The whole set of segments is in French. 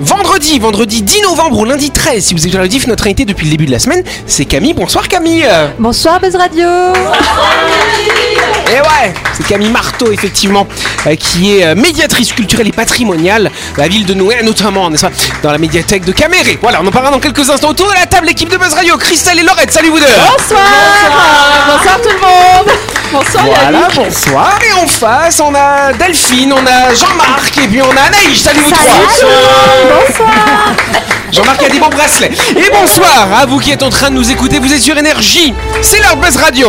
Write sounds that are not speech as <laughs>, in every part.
Vendredi, vendredi 10 novembre ou lundi 13, si vous êtes le diff, notre invité depuis le début de la semaine, c'est Camille. Bonsoir Camille. Bonsoir Buzz Radio. Et ouais, c'est Camille Marteau, effectivement, euh, qui est euh, médiatrice culturelle et patrimoniale de la ville de Nouai, notamment, n'est-ce pas, dans la médiathèque de Caméré. Voilà, on en parlera dans quelques instants autour de la table, l'équipe de Buzz Radio, Christelle et Laurette, salut vous deux. Bonsoir. Bonsoir tout le monde Bonsoir Voilà, Yannick bonsoir. Et en face, on a Delphine, on a Jean-Marc, et puis on a Anaïs. Salut vous trois Bonsoir Jean-Marc a des beaux bracelets. Et bonsoir à vous qui êtes en train de nous écouter, vous êtes sur Énergie. C'est leur Buzz Radio.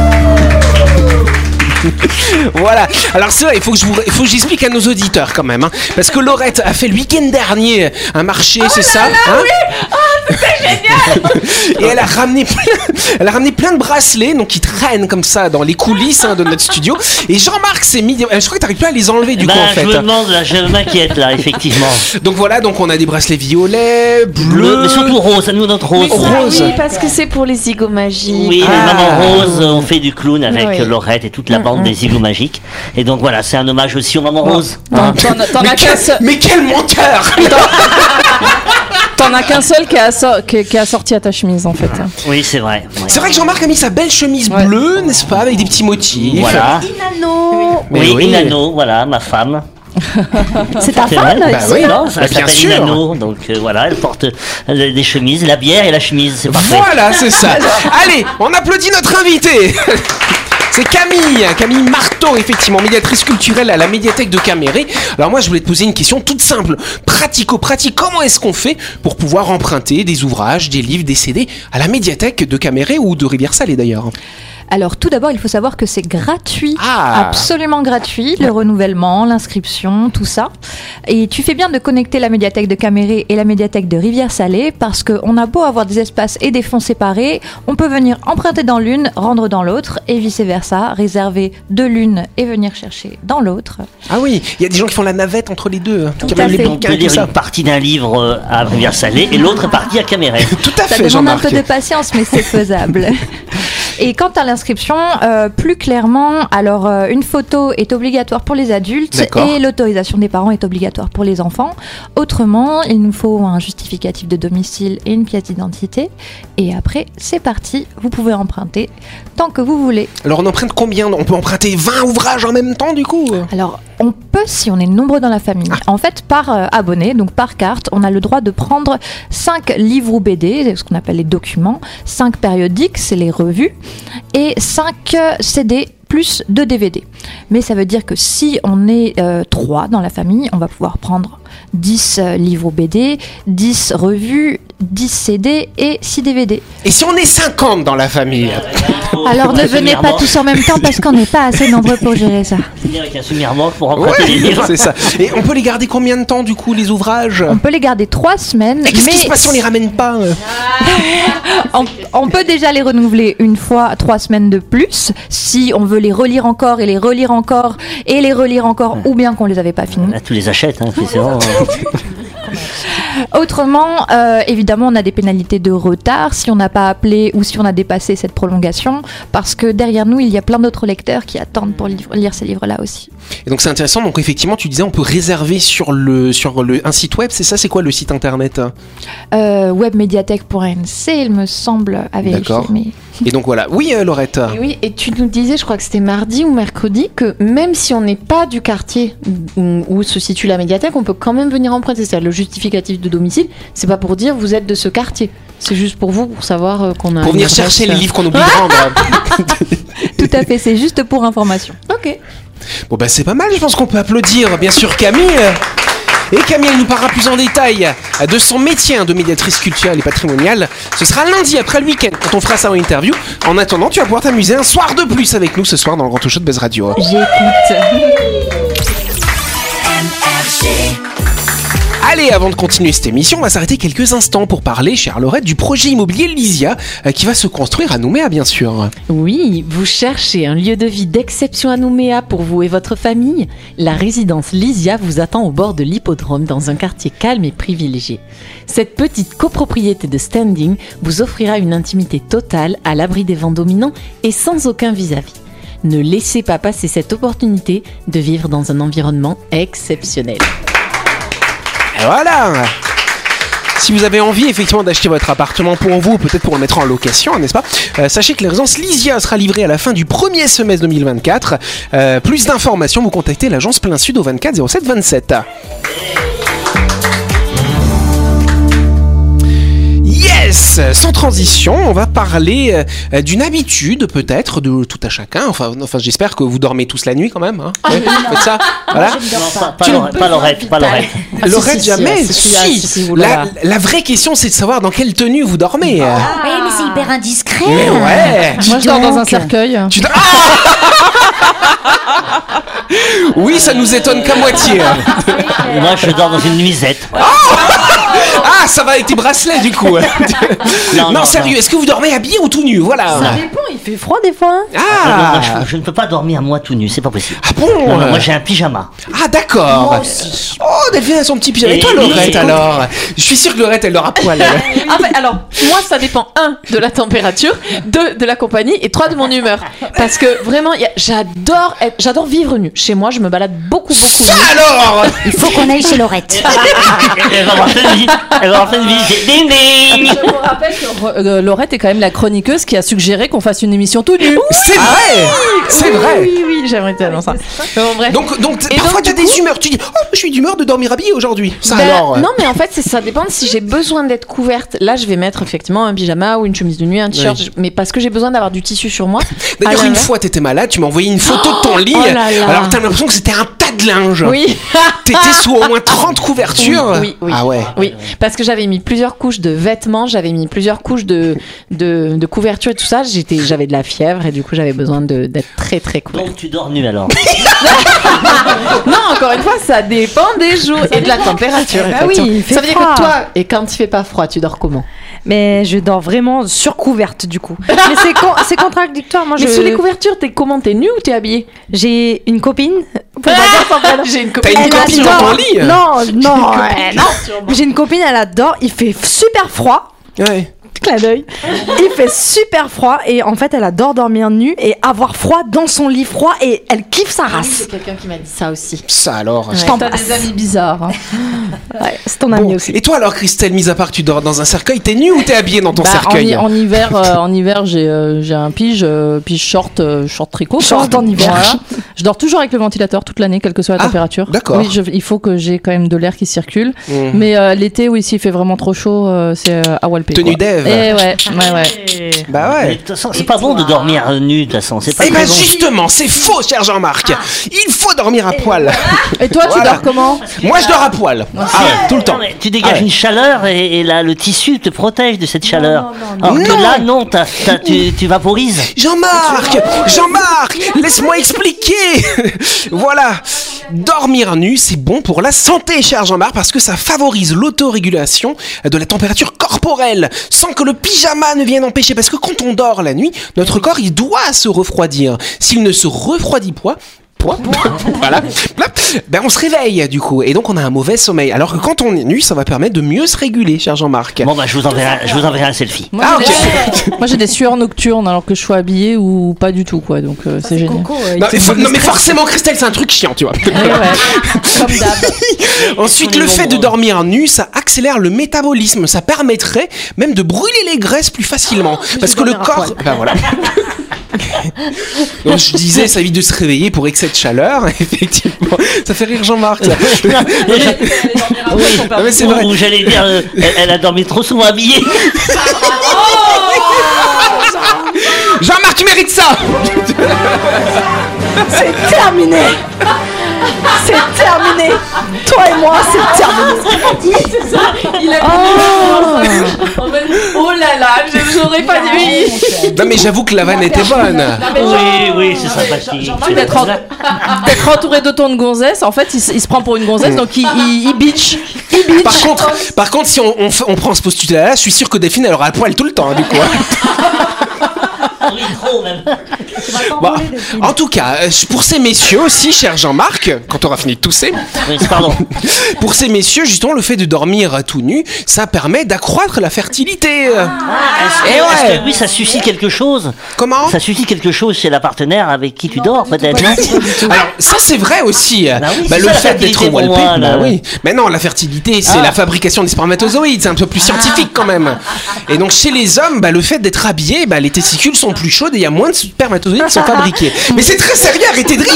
<laughs> Voilà. Alors c'est vrai, il faut que je vous, il faut que j'explique à nos auditeurs quand même, hein. parce que Laurette a fait le week-end dernier un marché, c'est ça hein <laughs> Et elle a ramené, plein, elle a ramené plein de bracelets, donc qui traînent comme ça dans les coulisses hein, de notre studio. Et Jean-Marc s'est mis, je crois que t'arrives pas à les enlever du Bah, coup en fait. je me demande, là, je m'inquiète là, effectivement. <laughs> Donc voilà, donc on a des bracelets violets, bleus, Bleu, mais surtout rose, à nous notre rose. ça, Rose. Oui, parce que c'est pour les zigomagies. Oui, Ah. mais Maman Rose, on fait du clown avec Oui. Laurette et toute la bande des Zigos Magiques. Et donc voilà, c'est un hommage aussi aux Maman Rose. Hein. t'en- t'en Mais as quel, qu'un seul, mais quel menteur <laughs> t'en as qu'un seul qui a, so- qui, qui a sorti à ta chemise en fait. Oui, c'est vrai. ouais. C'est vrai que Jean-Marc a mis sa belle chemise Ouais. bleue, n'est-ce pas, avec des petits motifs. Voilà. Inano oui, oui. Inano, voilà, ma femme. <laughs> C'est ta C'est femme Bah oui. Non, Bah, ça bien s'appelle sûr. Inano. Donc euh, voilà, elle porte euh, des chemises, la bière et la chemise, c'est parfait. Voilà, c'est ça. <laughs> Allez, on applaudit notre invité. C'est Camille, Camille Marteau, effectivement, médiatrice culturelle à la médiathèque de Caméré. Alors moi, je voulais te poser une question toute simple, pratico-pratique. Comment est-ce qu'on fait pour pouvoir emprunter des ouvrages, des livres, des CD à la médiathèque de Caméré ou de Rivière-Salée d'ailleurs? Alors tout d'abord, il faut savoir que c'est gratuit, Ah. absolument gratuit, le renouvellement, l'inscription, tout ça. Et tu fais bien de connecter la médiathèque de Caméré et la médiathèque de Rivière-Salée parce qu'on a beau avoir des espaces et des fonds séparés, on peut venir emprunter dans l'une, rendre dans l'autre et vice-versa, réserver de l'une et venir chercher dans l'autre. Ah oui, il y a des gens qui font la navette entre les deux. hein. Tout à fait. On peut lire ça. une partie d'un livre euh, à Rivière-Salée et l'autre partie à Caméré. <laughs> Tout à Ça fait, demande un peu de patience, mais c'est faisable. <laughs> Et quant à l'inscription, euh, plus clairement, alors euh, une photo est obligatoire pour les adultes et l'autorisation des parents est obligatoire pour les enfants. Autrement, il nous faut un justificatif de domicile et une pièce d'identité. Et après, c'est parti, vous pouvez emprunter tant que vous voulez. Alors on emprunte combien? On peut emprunter 20 ouvrages en même temps du coup? Alors, on peut si on est nombreux dans la famille. En fait, par euh, abonné, donc par carte, on a le droit de prendre 5 livres ou BD, ce qu'on appelle les documents, 5 périodiques, c'est les revues, et 5 CD plus 2 DVD. Mais ça veut dire que si on est 3 dans la famille, on va pouvoir prendre 10 euh, livres BD, 10 revues, 10 CD et 6 DVD. Et si on est 50 dans la famille <laughs> Alors ne venez pas tous en même temps parce qu'on n'est pas assez nombreux pour gérer ça. Un souvenir manque pour emprunter livres. c'est ça. Et on peut les garder combien de temps du coup les ouvrages On peut les garder 3 semaines, Et qu'est-ce mais qui se passe si on les ramène pas euh <laughs> On, on peut déjà les renouveler une fois, trois semaines de plus, si on veut les relire encore et les relire encore et les relire encore, ou bien qu'on les avait pas finis. Là, tu les achètes, hein, c'est vraiment, Como? <laughs> Autrement, euh, évidemment, on a des pénalités de retard si on n'a pas appelé ou si on a dépassé cette prolongation, parce que derrière nous, il y a plein d'autres lecteurs qui attendent pour livre- lire ces livres-là aussi. Et donc c'est intéressant. Donc effectivement, tu disais on peut réserver sur le sur le un site web. C'est ça C'est quoi le site internet? Euh, webmediathèque.nc, il me semble, à vérifier. Mais... Et donc voilà. Oui, euh, Laurette. Et oui, et tu nous disais, je crois que c'était mardi ou mercredi, que même si on n'est pas du quartier où, où se situe la médiathèque, on peut quand même venir emprunter. C'est-à-dire le justificatif de domicile, c'est pas pour dire vous êtes de ce quartier. C'est juste pour vous, pour savoir euh, qu'on a. Pour venir adresse, chercher les euh, livres qu'on oublie de <laughs> rendre. Tout à fait, c'est juste pour information. Ok. Bon bah c'est pas mal. Je pense qu'on peut applaudir bien sûr Camille. Et Camille elle nous parlera plus en détail de son métier hein, de médiatrice culturelle et patrimoniale. Ce sera lundi après le week-end quand on fera ça en interview. En attendant, tu vas pouvoir t'amuser un soir de plus avec nous ce soir dans le Grand Show de Buzz Radio. J'écoute. Allez, avant de continuer cette émission, on va s'arrêter quelques instants pour parler, chère Laurette, du projet immobilier Lysia euh, qui va se construire à Nouméa, bien sûr. Oui, vous cherchez un lieu de vie d'exception à Nouméa pour vous et votre famille? La résidence Lysia vous attend au bord de l'hippodrome dans un quartier calme et privilégié. Cette petite copropriété de standing vous offrira une intimité totale à l'abri des vents dominants et sans aucun vis-à-vis. Ne laissez pas passer cette opportunité de vivre dans un environnement exceptionnel. Voilà si vous avez envie effectivement d'acheter votre appartement pour vous, peut-être pour le mettre en location, n'est-ce pas? Euh, Sachez que la résidence Lysia sera livrée à la fin du premier semestre 2024. Euh, plus d'informations, vous contactez l'agence Plein Sud au 24 07 27. Yes Sans transition, on va parler euh, d'une habitude peut-être de tout à chacun. Enfin, enfin j'espère que vous dormez tous la nuit quand même. Hein Ouais, faites ça. Voilà. Non, pas, pas, Laurette, pas Laurette. Ah, jamais. si, la, vraie question, c'est de savoir dans quelle tenue vous dormez. Oui, mais c'est hyper indiscret. Mais ouais. Moi, je dors dans un cercueil. Tu dors- Ah <laughs> oui, ça nous étonne qu'à moitié. Moi, je dors dans une nuisette. Ah, ça va avec tes bracelets du coup. <laughs> non, Non, non, sérieux, est-ce que vous dormez habillé ou tout nu? Voilà. dépend, il fait froid des fois. Ah, non, Ah, moi, je, je ne peux pas dormir moi tout nu, c'est pas possible. ah bon? Non, non, moi j'ai un pyjama. Ah d'accord. Moi aussi. Oh, Delphine a son petit pyjama. Et Et- toi, Laurette et- alors? Je suis sûr que Laurette, elle aura poil. elle. <laughs> Ah bah, alors, moi, ça dépend, un, de la température, deux, de la compagnie, et trois, de mon humeur. Parce que vraiment, il y a- j'adore être- j'adore vivre nu. Chez moi, je me balade beaucoup, beaucoup Ça nu. alors? Il faut qu'on aille chez Laurette. <laughs> Elle va vie. Elle va plein de vie. Ding ding Je vous rappelle que Ro- euh, Laurette est quand même la chroniqueuse qui a suggéré qu'on fasse une émission tout nu. C'est vrai C'est vrai Oui, oui, j'aimerais tellement ça. Mais bon, bref. Donc, donc Et parfois t'as du des coup- humeurs. Tu dis, oh, je suis d'humeur de dormir habillé aujourd'hui. Ça Ben, alors Non, mais en fait, c'est- ça dépend de si j'ai besoin d'être couverte. Là, je vais mettre effectivement un pyjama ou une chemise de nuit, un t-shirt, Oui. mais parce que j'ai besoin d'avoir du tissu sur moi. D'ailleurs, Ah, une là. fois, t'étais malade, tu m'as envoyé une photo de ton lit. oh là là. Alors, t'as l'impression que c'était un tas de linge. Oui. T'étais sous au moins 30 couvertures. Oui, oui. Ah ouais. Oui, parce que j'avais mis plusieurs couches de vêtements, j'avais mis plusieurs couches de, de, de couverture et tout ça. J'étais, j'avais de la fièvre et du coup j'avais besoin de, d'être très très couverte. Donc tu dors nu alors. <laughs> Non, encore une fois, ça dépend des jours et de la température. Bah oui, effectivement. il fait ça veut dire froid. que toi, et quand il fait pas froid, tu dors comment? Mais je dors vraiment surcouverte du coup. <laughs> Mais c'est con- c'est contradictoire. Moi, Mais je... sous les couvertures, t'es comment? T'es nu ou t'es habillé j'ai une copine. <laughs> J'ai une T'as copine. une Elle copine dans ton lit Non, non. <laughs> J'ai une copine, elle adore. Il fait super froid. Ouais. Clin d'œil. Il fait super froid et en fait, elle adore dormir nue et avoir froid dans son lit froid et elle kiffe sa race. C'est quelqu'un qui m'a dit ça aussi. Ça alors. Je T'as t'embrasse. des amis bizarres. hein. <laughs> Ouais, c'est ton ami Bon. aussi. Et toi alors, Christelle, mis à part que tu dors dans un cercueil, t'es nu ou t'es habillé dans ton Bah, en, cercueil hi- en hiver, euh, en hiver, j'ai euh, j'ai un pige, euh, pige short, euh, short tricot. Short en hiver. Voilà. Je dors toujours avec le ventilateur toute l'année, quelle que soit la Ah, température. d'accord. Oui, je- il faut que j'ai quand même de l'air qui circule. Mmh. Mais euh, l'été, oui, s'il fait vraiment trop chaud, euh, c'est euh, à Walpé. Tenue quoi. d'Ève. Eh ouais, ouais, ouais. Bah Mais De ouais. toute façon, c'est pas bon de dormir nu, de toute façon. C'est pas Eh très ben bon. justement, c'est faux, cher Jean-Marc. Il faut dormir à poil. Et toi, tu Voilà. dors comment Moi, je dors à poil. Ah ouais, tout le temps. Non, mais tu dégages Ah ouais. une chaleur et, et là, le tissu te protège de cette chaleur. Alors non. que là, non, t'as- t'as- tu, tu vaporises. Jean-Marc Jean-Marc Laisse-moi expliquer Voilà Dormir nu, c'est bon pour la santé, cher Jean-Marc, parce que ça favorise l'autorégulation de la température corporelle, sans que le pyjama ne vienne empêcher. Parce que quand on dort la nuit, notre corps, il doit se refroidir. S'il ne se refroidit pas, <laughs> voilà. Ben on se réveille du coup et donc on a un mauvais sommeil. Alors que quand on est nu, ça va permettre de mieux se réguler, cher Jean-Marc. Bon, bah, je vous enverrai, je vous enverrai un selfie. Moi, Ah, j'ai ok. des- Moi, j'ai des sueurs nocturnes alors que je suis habillée ou pas du tout, quoi. Donc, euh, c'est génial. Non, mais for- non, mais forcément Christelle c'est un truc chiant tu vois. Ouais, ouais. <laughs> Comme d'hab. Ensuite le fait de dormir nu ça accélère le métabolisme, ça permettrait même de brûler les graisses plus facilement parce que le corps ben voilà. <laughs> Donc je disais ça évite de se réveiller pour excès de chaleur <laughs> effectivement. Ça fait rire Jean-Marc. <laughs> Oui, mais c'est vrai. J'allais dire, euh, elle, elle a dormi trop souvent habillée. Jean-Marc tu mérites ça. C'est terminé terminé Toi et moi, c'est terminé <laughs> Il a Oh oh là là, l'aurais pas dit. Non mais j'avoue que la vanne était bonne. Oui, oui, c'est sympathique. D'être en- <laughs> d'être entouré d'autant de gonzesses, en fait, il, se- il se prend pour une gonzesse, donc il, il, il bitch. Il bitch. Par contre, par contre, si on, on f- on prend ce postulat-là, je suis sûr que Delphine elle aura le poil tout le temps hein, du coup. <laughs> Oui, trop même. Bon, en tout cas, euh, pour ces messieurs aussi, cher Jean-Marc, quand on aura fini de tousser, Oui, pardon. <laughs> pour ces messieurs, justement, le fait de dormir tout nu, ça permet d'accroître la fertilité. Est-ce que, Eh est-ce ouais. que, oui, ça suscite quelque chose Comment Ça suscite quelque chose chez la partenaire avec qui tu dors, peut-être Alors ça c'est vrai aussi. Bah oui, Bah, le ça, fait d'être moi, là. bah oui. Mais non, la fertilité c'est Ah. la fabrication des spermatozoïdes, c'est un peu plus scientifique quand même. Et donc chez les hommes, bah, le fait d'être habillé, bah, les testicules sont plus chaudes et il y a moins de spermatozoïdes qui sont <laughs> fabriqués. Mais c'est très sérieux, arrêtez de rire.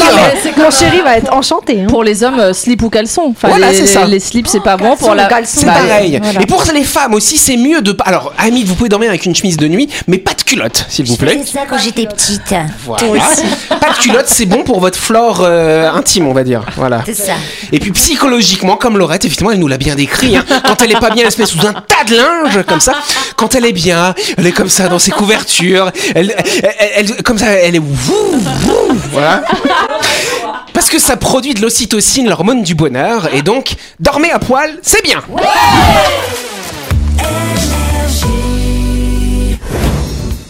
Mon chéri va être enchanté. hein. Pour les hommes, euh, slip ou caleçon. Enfin, Voilà, les, c'est ça. les slips, c'est pas bon. Pour la. C'est Bah, pareil. voilà. Et pour les femmes aussi, c'est mieux de pas. Alors, amis, vous pouvez dormir avec une chemise de nuit, mais pas de culotte, s'il vous plaît. C'est ça quand j'étais petite. Voilà. Pas de culotte, c'est bon pour votre flore euh, intime, on va dire. Voilà. C'est ça. Et puis psychologiquement, comme Laurette, effectivement, elle nous l'a bien décrit. hein, quand elle est pas bien, elle se met sous un tas de linge comme ça. Quand elle est bien, elle est comme ça dans ses couvertures. Elle, elle- elle- elle- comme ça, elle est wouh, wouh, voilà. Parce que ça produit de l'ocytocine, l'hormone du bonheur, et donc dormez à poil, c'est bien.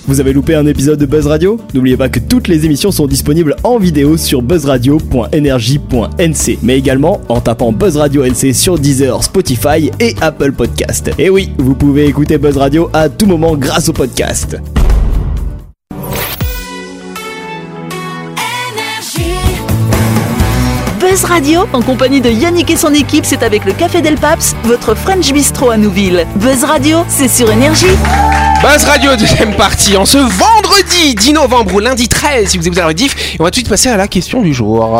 Vous avez loupé un épisode de Buzz Radio? N'oubliez pas que toutes les émissions sont disponibles en vidéo sur buzzradio.energie.nc, mais également en tapant Buzz Radio NC sur Deezer, Spotify et Apple Podcast. Et oui, vous pouvez écouter Buzz Radio à tout moment grâce au podcast. Buzz Radio, en compagnie de Yannick et son équipe, c'est avec le Café Del Paps, votre French Bistro à Nouville. Buzz Radio, c'est sur Énergie. Buzz Radio, deuxième partie, en ce vendredi 10 novembre ou lundi 13, si vous écoutez la rediff. Et on va tout de suite passer à la question du jour.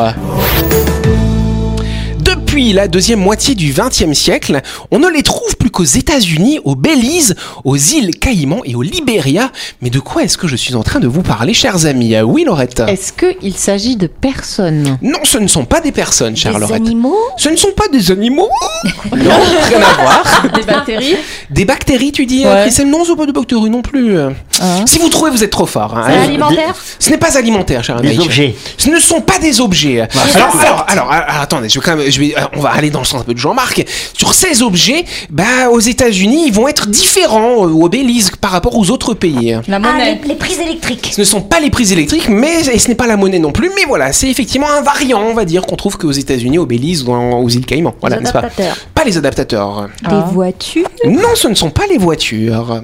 Depuis la deuxième moitié du XXe siècle, on ne les trouve plus qu'aux États-Unis, au Belize, aux îles Caïmans et au Libéria. Mais de quoi est-ce que je suis en train de vous parler, chers amis? Oui, Laurette Est-ce qu'il s'agit de personnes? Non, ce ne sont pas des personnes, chère Des Laurette. animaux? Ce ne sont pas des animaux <laughs> Non, rien à voir. <laughs> Des bactéries? Des bactéries, tu dis, Ouais. euh, Christelle? Non, ce sont pas de bactéries non plus. Si vous trouvez, vous êtes trop fort. hein. C'est alimentaire? Ce n'est pas alimentaire, cher Des objets. Ce ne sont pas des objets. alors, alors, alors, alors, attendez, je vais quand même, je vais, euh, on va aller dans le sens un peu de Jean-Marc. Sur ces objets, bah, aux États-Unis, ils vont être différents euh, au Belize par rapport aux autres pays. La Ah, monnaie. les, les prises électriques. Ce ne sont pas les prises électriques, mais et ce n'est pas la monnaie non plus. Mais voilà, c'est effectivement un variant, on va dire, qu'on trouve qu'aux États-Unis, au Belize ou aux îles Caïmans. Voilà, n'est-ce pas? adaptateurs. Pas les adaptateurs. Des voitures? Non, ce ne sont pas les voitures.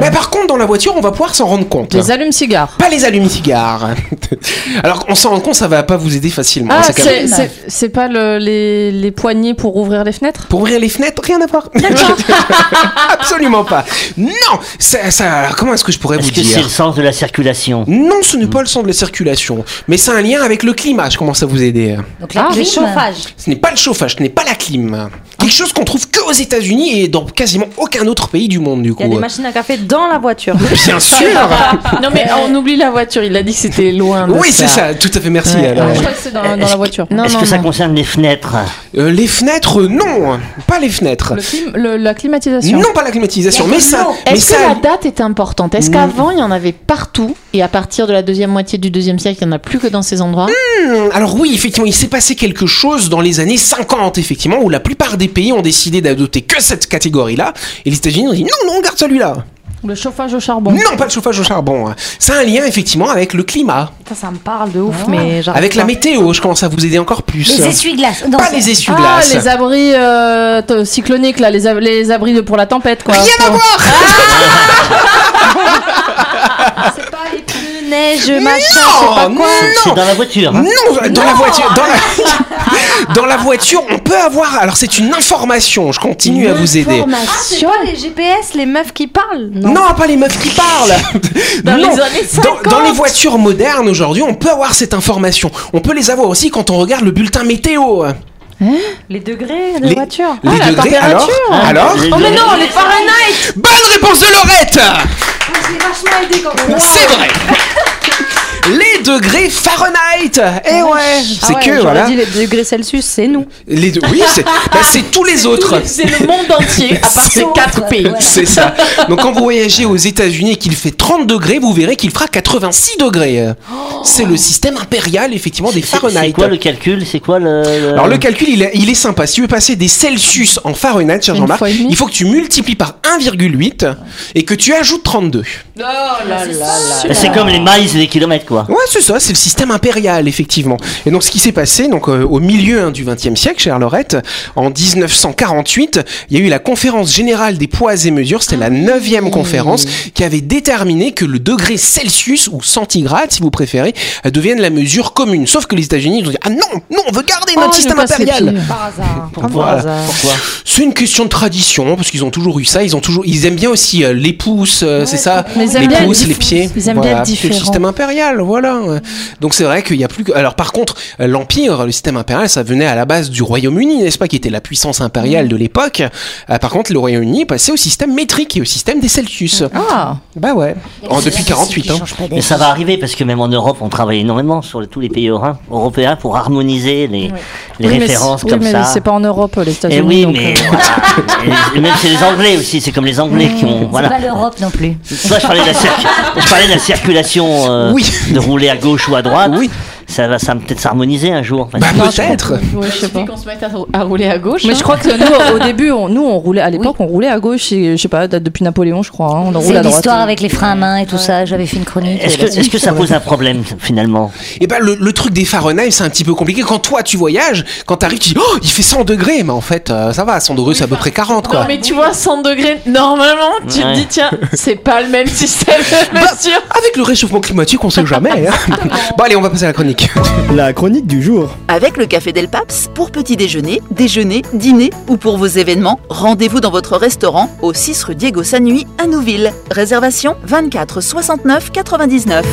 Mais par contre, dans la voiture, on va pouvoir s'en rendre compte. Les allumes-cigares. Pas les allumes-cigares. <laughs> Alors, on s'en rend compte, ça va pas vous aider facilement. Ah, C'est même- c'est- c'est c'est pas le- les, les poignées pour ouvrir les fenêtres? Pour ouvrir les fenêtres, rien à voir. <laughs> Absolument pas. Non, ça, ça- comment est-ce que je pourrais vous Est-ce que c'est dire le sens de la circulation? Non, ce n'est pas le sens de la circulation, mais c'est un lien avec le climat. Je commence à vous aider. Donc la Ah, le chauffage. Ce n'est pas le chauffage, ce n'est pas la clim. Quelque chose qu'on trouve que aux États-Unis et dans quasiment aucun autre pays du monde, du Il y a coup. Des machines à café dans la voiture. <laughs> Bien sûr. <laughs> Non, mais on oublie la voiture. Il a dit que c'était loin. de oui, c'est ça. Tout à fait. Merci. Ouais. alors. Je crois que c'est dans, dans la voiture. Est-ce non, que ça concerne les fenêtres Euh, les fenêtres, non, pas les fenêtres. Le clim- le- la climatisation. Non, pas la climatisation, mais ça, Est-ce ça. que la date est importante? Est-ce Mm. qu'avant il y en avait partout et à partir de la deuxième moitié du deuxième siècle il n'y en a plus que dans ces endroits? Hmm, Alors oui, effectivement, il s'est passé quelque chose dans les années 50, effectivement, où la plupart des pays ont décidé d'adopter que cette catégorie-là, et les États-Unis ont dit non, non, on garde celui-là. Le chauffage au charbon. Non, pas le chauffage au charbon. hein. C'est un lien effectivement avec le climat, Ça, ça me parle de ouf, mais j'arrive avec la météo. Je commence à vous aider encore plus. Les essuie-glaces. Non, Pas les Ah, essuie-glaces. les abris euh, cycloniques, là, les, ab- les abris de- pour la tempête, quoi. Rien à voir. <laughs> C'est pas les pneus, neige, machin, je sais Non, pas quoi. C'est dans la voiture. hein Non, dans la voiture, dans la, <laughs> dans la voiture, on peut avoir. Alors c'est une information. Je continue à vous aider. C'est pas les GPS, les meufs qui parlent. Non? pas les meufs qui parlent. <laughs> Dans Non. les années Dans, dans les voitures modernes aujourd'hui, on peut avoir cette information. On peut les avoir aussi quand on regarde le bulletin météo. Les degrés de Les- voiture. Les la degrés, alors, température. alors? Les- Oh, mais non, les Fahrenheit Bonne réponse de Laurette J'ai vachement aidé quand C'est vrai <laughs> Les degrés Fahrenheit. Eh ouais, c'est Ah ouais, que voilà. dit les degrés Celsius, c'est nous. Les deux. Oui, c'est <laughs> bah, c'est tous les autres. C'est le monde entier, à part ces quatre pays. <laughs> C'est ça. Donc quand vous voyagez aux États-Unis et qu'il fait 30 degrés, vous verrez qu'il fera 86 degrés. C'est le système impérial effectivement des Fahrenheit. C'est quoi le calcul? C'est quoi le. le- Alors le calcul il est, il est sympa. Si tu veux passer des Celsius en Fahrenheit, cher Jean-Marc, et il faut que tu multiplies par 1,8 et que tu ajoutes 32. Oh là là là. C'est comme les miles et les kilomètres, quoi. Ouais, c'est ça, c'est le système impérial, effectivement. Et donc, ce qui s'est passé, donc, euh, au milieu hein, du XXe siècle, chère Laurette, en 1948, il y a eu la conférence générale des poids et mesures, c'était la neuvième conférence, qui avait déterminé que le degré Celsius, ou centigrade, si vous préférez, euh, devienne la mesure commune. Sauf que les États-Unis, ils ont dit, ah non, non, on veut garder Oh, notre il système impérial. Par hasard. Voilà. Pourquoi C'est une question de tradition, parce qu'ils ont toujours eu ça, ils ont toujours, ils aiment bien aussi euh, les pouces, euh, c'est ça, les pouces, les pieds. ils aiment bien Voilà, le système impérial, voilà. Donc c'est vrai qu'il y a plus que. Alors par contre, euh, l'empire, le système impérial, ça venait à la base du Royaume-Uni, n'est-ce pas, qui était la puissance impériale de l'époque. Euh, par contre, le Royaume-Uni est passé au système métrique et au système des Celsius. Ah, Bah ouais. En, depuis 48 ans. Mais ça va arriver parce que même en Europe, on travaille énormément sur tous les pays euro- européens pour harmoniser les, les Oui, mais références oui, comme mais ça. c'est pas en Europe, les États-Unis. Et oui, donc, mais euh, voilà. Et- et même c'est les Anglais aussi, c'est comme les Anglais qui ont. C'est Voilà. pas l'Europe non plus. Toi, je parlais de la, circu- je parlais de la circulation euh, Oui. De rouler à gauche ou à droite. Oui. Ça va, ça va peut-être s'harmoniser un jour. Bah peut-être. ouais, je sais pas. qu'on se mette à, à rouler à gauche. Mais hein. je crois que nous, <laughs> au début, on, nous, on roulait à l'époque, on roulait à gauche. Et, je sais pas, date depuis Napoléon, je crois. hein, on en roule C'est à droite. l'histoire avec les freins à main et tout ça. J'avais fait une chronique. Est-ce que, ça pose un problème finalement? Et ben le, le truc des Fahrenheit, c'est un petit peu compliqué. Quand toi tu voyages, quand t'arrives, tu dis oh il fait 100 degrés, mais en fait euh, ça va, 100 degrés c'est à peu près 40 quoi. Non, mais tu vois, 100 degrés, normalement, tu Ouais. te dis, tiens, c'est pas le même système Bah, avec le réchauffement climatique, on sait jamais. hein. <laughs> bon allez, on va passer à la chronique. <laughs> La chronique du jour. Avec le Café Del Paps, pour petit déjeuner, déjeuner, dîner ou pour vos événements, rendez-vous dans votre restaurant au 6 rue Diego Sanui à Nouville. Réservation 24 69 99.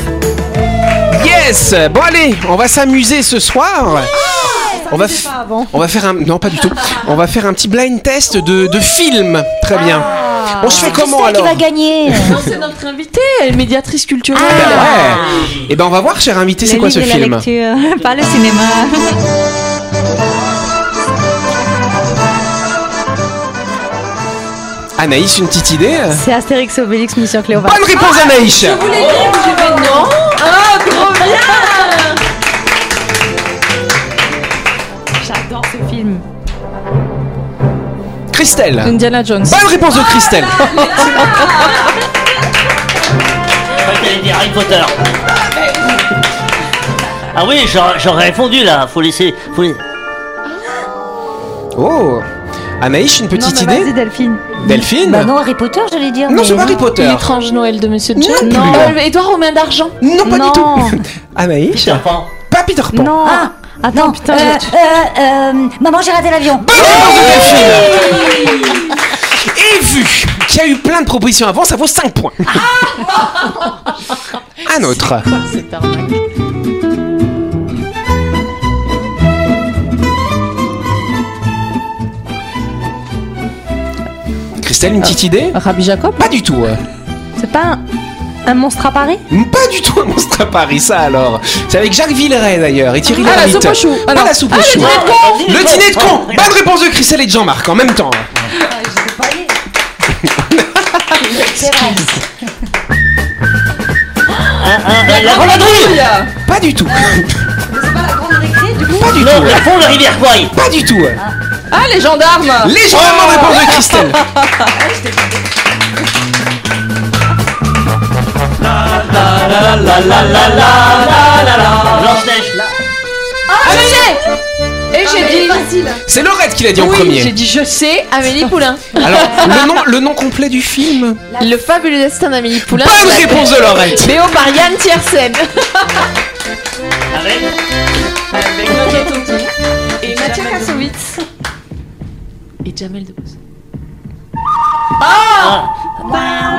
Yes Bon allez, on va s'amuser ce soir. On va, f- on va faire un non pas du tout. On va faire un petit blind test de, de film. Très bien. On se fait comment Christelle qui alors va gagner Non, c'est notre invitée, elle est médiatrice culturelle. Ah bah ouais. Et ben on va voir, cher invité, c'est quoi ce film <laughs> pas le cinéma. Anaïs, une petite idée C'est Astérix et Obélix Mission Cléopâtre. Bonne réponse Anaïs. non Ah, trop bien film. Christelle. Indiana Jones. Bonne réponse de Christelle. <laughs> Dire Harry Potter. Ah oui, j'aurais j'aurais répondu là. Faut laisser. Faut les- Oh. Anaïs, une petite non, mais idée Vas-y Delphine. Delphine Bah non, Harry Potter, j'allais dire. Non, mais- c'est pas Harry Potter. L'étrange Noël de Monsieur Non Jack. plus. Euh, Édouard Romain d'Argent. Non, pas du Non. tout. <laughs> Anaïs Peter Pan. Pas Peter Pan. Non. Ah, attends. putain, euh, euh, euh, maman, j'ai raté l'avion. Et vu qu'il y a eu plein de propositions avant, ça vaut 5 points. Un autre. Christelle, une petite idée? Rabbi Jacob Pas du tout. euh. C'est pas un, un monstre à Paris? Pas du tout un monstre à Paris, ça alors. C'est avec Jacques Villeray d'ailleurs et Thierry Ah, la Lhermitte. soupe aux choux. Ah, non. la soupe aux choux. Le dîner de con Bonne réponse de Christelle et de Jean-Marc en même temps. Un- la grande vadrouille Pas du tout. Pas du Non, tout. le pont de rivière Pas du tout. Ah, les gendarmes Les gendarmes, bonne réponse de Christelle. Blanche-Neige Ah, je sais Et j'ai dit. C'est Laurette qui l'a dit en Oui, j'ai premier. dit je sais, Amélie Poulain. <laughs> Alors, le nom, le nom complet du film Le fabuleux destin d'Amélie Poulain. Bonne la- réponse de Laurette. Léo Marianne Tiersen. Avec Avec Nokia Tonton. Et Mathieu Kassovitz. Et Jamel Debbouze.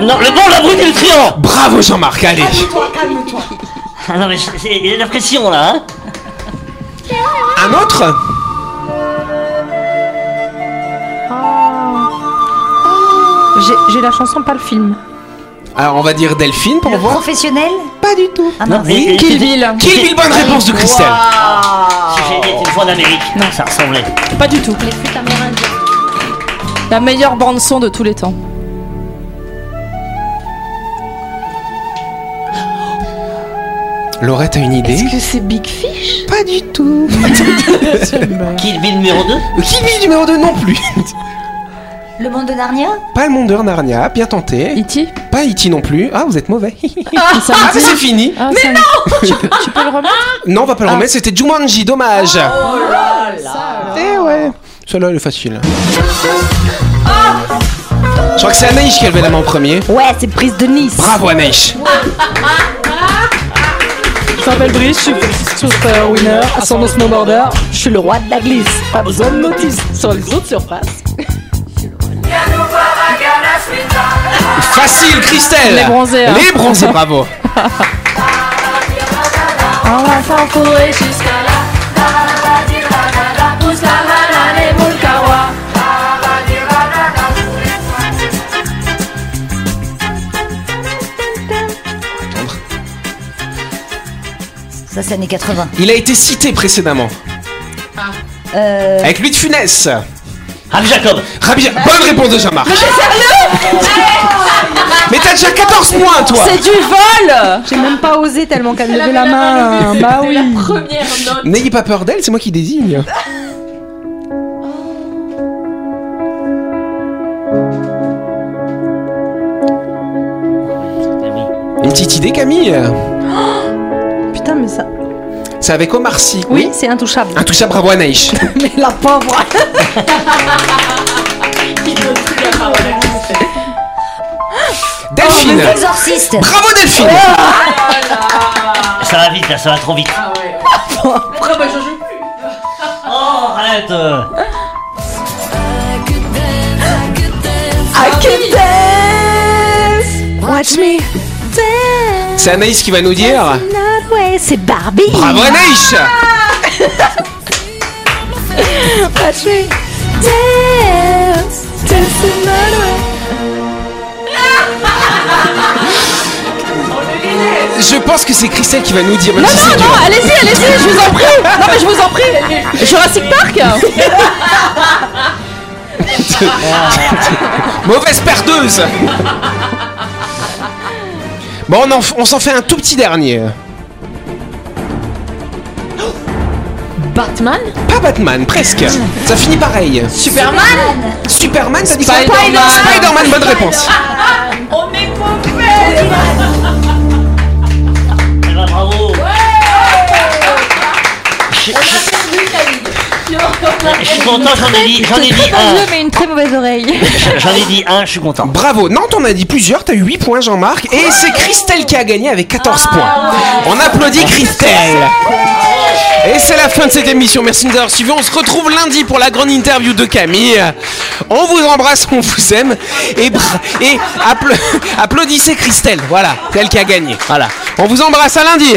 Non, le bon, la brute et le triangle Bravo Jean-Marc, allez. Ah non, mais c'est- il y a de la pression là, hein Un autre? J'ai j'ai la chanson, pas le film. Alors, on va dire Delphine pour Le voir. professionnel? Pas du tout. Ah, Non, et- Kill Bill. Kill Bill, bonne réponse de Christelle. Si j'ai été une fois en Amérique, ça ressemblait. Pas du tout. Les flûtes amérindiennes. La meilleure bande son de tous les temps. Laurette a une idée Est-ce que c'est Big Fish? Pas du tout. <laughs> Kill Bill numéro 2 Kill Bill numéro 2 non plus? Le monde de Narnia? Pas le monde de Narnia, bien tenté. E.T. Pas E.T. non plus. Ah, vous êtes mauvais. <laughs> Ah, ça Ah, mais c'est fini. Ah, ça me- tu, peux, tu peux le remettre? Non, on va pas le Ah. remettre, c'était Jumanji, dommage. Oh Eh ouais. Celle-là, elle est facile. Je crois que c'est Anaïs qui a levé la main en premier. Ouais, c'est prise de Nice. Bravo Anaïs. <laughs> Je m'appelle Brice, je suis super winner, ascendant snowboarder. Je suis le roi de la glisse. Pas besoin de notice sur les autres surfaces. Facile, Christelle. Les bronzés, hein. Les bronzés, bravo. <laughs> Ça, c'est années 80. Il a été cité précédemment. Euh, Avec lui de Funès. Rabbi Jacob. Rabbi... Bonne réponse de Jean-Marc. Mais t'as déjà 14 points, toi. C'est du vol J'ai même pas osé tellement qu'elle levait la main. Bah oui. Première note. N'ayez pas peur d'elle, c'est moi qui désigne. Une petite idée, Camille? mais ça. C'est avec Omar Sy. Oui, c'est intouchable. Intouchable, bravo Anaïs. <laughs> Mais la pauvre. <laughs> Delphine. Exorciste Bravo Delphine. <laughs> Ça va vite là, ça va trop vite. Après, moi, je joue plus. Oh, arrête. I can dance. Watch me dance. C'est Anaïs qui va nous dire. C'est Barbie. Bravo Anaïs. Dance. Dance another way. Je pense que c'est Christelle qui va nous dire. Même Non, si non, c'est non, dur. allez-y, allez-y, je vous en prie. Non, mais je vous en prie. Jurassic Park <laughs> Mauvaise perdeuse. Bon, on, en f- on s'en fait un tout petit dernier. Batman Pas Batman, presque. Ça finit pareil. Superman Superman, t'as dit quoi Spider-Man. Spider-Man, bonne réponse. <laughs> On est paumé Eh ben, bravo. Je, je- je suis content, j'en ai dit, j'en ai dit un. mais une très mauvaise oreille. <laughs> J'en ai dit un, je suis content. Bravo. Nantes, on a dit plusieurs. T'as eu 8 points, Jean-Marc. Et c'est Christelle qui a gagné avec 14 points. On applaudit Christelle. Et c'est la fin de cette émission. Merci de nous avoir suivis. On se retrouve lundi pour la grande interview de Camille. On vous embrasse, on vous aime. Et, <laughs> applaudissez Christelle. Voilà, c'est elle qui a gagné. Voilà. On vous embrasse à lundi.